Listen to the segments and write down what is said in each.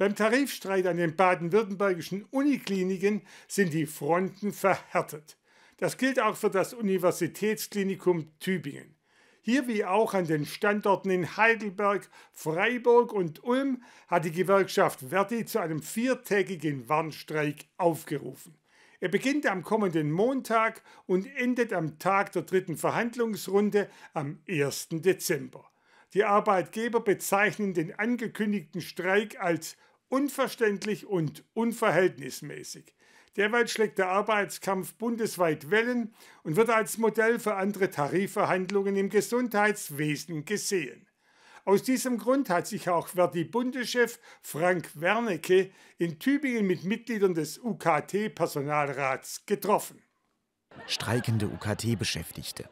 Beim Tarifstreit an den baden-württembergischen Unikliniken sind die Fronten verhärtet. Das gilt auch für das Universitätsklinikum Tübingen. Hier wie auch an den Standorten in Heidelberg, Freiburg und Ulm hat die Gewerkschaft Verdi zu einem viertägigen Warnstreik aufgerufen. Er beginnt am kommenden Montag und endet am Tag der dritten Verhandlungsrunde am 1. Dezember. Die Arbeitgeber bezeichnen den angekündigten Streik als unverständlich und unverhältnismäßig. Derweil schlägt der Arbeitskampf bundesweit Wellen und wird als Modell für andere Tarifverhandlungen im Gesundheitswesen gesehen. Aus diesem Grund hat sich auch Verdi-Bundeschef Frank Wernicke in Tübingen mit Mitgliedern des UKT-Personalrats getroffen. Streikende UKT-Beschäftigte.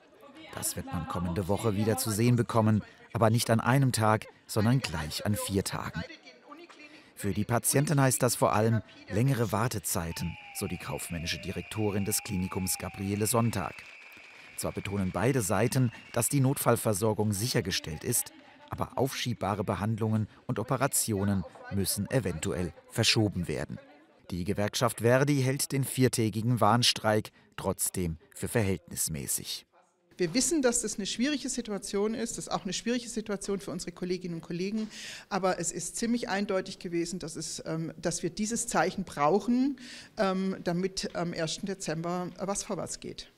Das wird man kommende Woche wieder zu sehen bekommen, aber nicht an einem Tag, sondern gleich an vier Tagen. Für die Patienten heißt das vor allem längere Wartezeiten, so die kaufmännische Direktorin des Klinikums Gabriele Sonntag. Zwar betonen beide Seiten, dass die Notfallversorgung sichergestellt ist, aber aufschiebbare Behandlungen und Operationen müssen eventuell verschoben werden. Die Gewerkschaft Verdi hält den viertägigen Warnstreik trotzdem für verhältnismäßig. Wir wissen, dass das eine schwierige Situation ist. Das ist auch eine schwierige Situation für unsere Kolleginnen und Kollegen. Aber es ist ziemlich eindeutig gewesen, dass, es, ähm, dass wir dieses Zeichen brauchen, ähm, damit am 1. Dezember was vorwärts geht.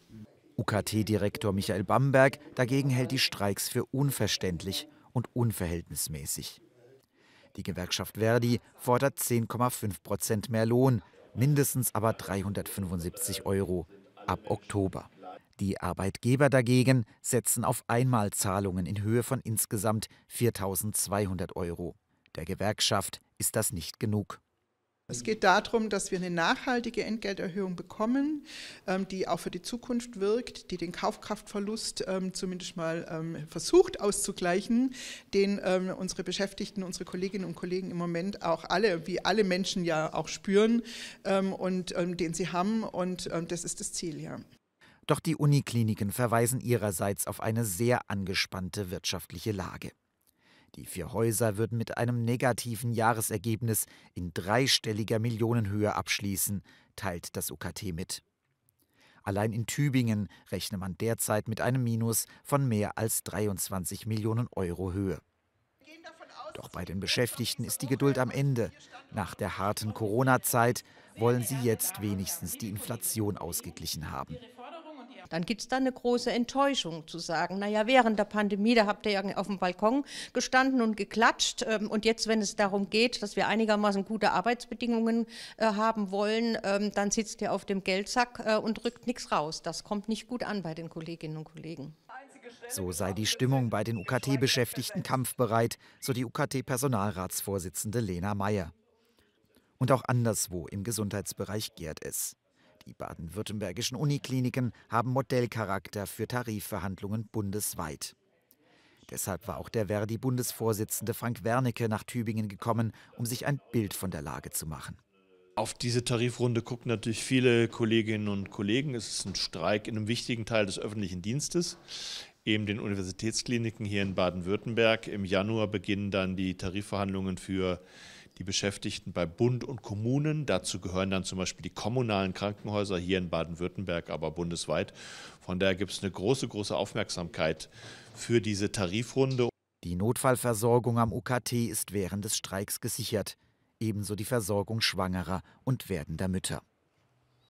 UKT-Direktor Michael Bamberg dagegen hält die Streiks für unverständlich und unverhältnismäßig. Die Gewerkschaft Verdi fordert 10,5 Prozent mehr Lohn, mindestens aber 375 Euro ab Oktober. Die Arbeitgeber dagegen setzen auf Einmalzahlungen in Höhe von insgesamt 4.200 Euro. Der Gewerkschaft ist das nicht genug. Es geht darum, dass wir eine nachhaltige Entgelterhöhung bekommen, ähm, die auch für die Zukunft wirkt, die den Kaufkraftverlust ähm, zumindest mal ähm, versucht auszugleichen, den unsere Beschäftigten, unsere Kolleginnen und Kollegen im Moment auch alle, wie alle Menschen ja auch spüren und den sie haben. Und das ist das Ziel, ja. Doch die Unikliniken verweisen ihrerseits auf eine sehr angespannte wirtschaftliche Lage. Die vier Häuser würden mit einem negativen Jahresergebnis in dreistelliger Millionenhöhe abschließen, teilt das UKT mit. Allein in Tübingen rechne man derzeit mit einem Minus von mehr als 23 Millionen Euro Höhe. Doch bei den Beschäftigten ist die Geduld am Ende. Nach der harten Corona-Zeit wollen sie jetzt wenigstens die Inflation ausgeglichen haben dann gibt es da eine große Enttäuschung zu sagen, naja, während der Pandemie, da habt ihr ja auf dem Balkon gestanden und geklatscht ähm, und jetzt, wenn es darum geht, dass wir einigermaßen gute Arbeitsbedingungen äh, haben wollen, ähm, dann sitzt ihr auf dem Geldsack äh, und rückt nichts raus. Das kommt nicht gut an bei den Kolleginnen und Kollegen. So sei die Stimmung bei den UKT-Beschäftigten kampfbereit, so die UKT-Personalratsvorsitzende Lena Meyer. Und auch anderswo im Gesundheitsbereich gärt es. Die baden-württembergischen Unikliniken haben Modellcharakter für Tarifverhandlungen bundesweit. Deshalb war auch der Verdi-Bundesvorsitzende Frank Wernicke nach Tübingen gekommen, um sich ein Bild von der Lage zu machen. Auf diese Tarifrunde gucken natürlich viele Kolleginnen und Kollegen. Es ist ein Streik in einem wichtigen Teil des öffentlichen Dienstes, eben den Universitätskliniken hier in Baden-Württemberg. Im Januar beginnen dann die Tarifverhandlungen für die Beschäftigten bei Bund und Kommunen. Dazu gehören dann zum Beispiel die kommunalen Krankenhäuser hier in Baden-Württemberg, aber bundesweit. Von daher gibt es eine große, große Aufmerksamkeit für diese Tarifrunde. Die Notfallversorgung am UKT ist während des Streiks gesichert, ebenso die Versorgung schwangerer und werdender Mütter.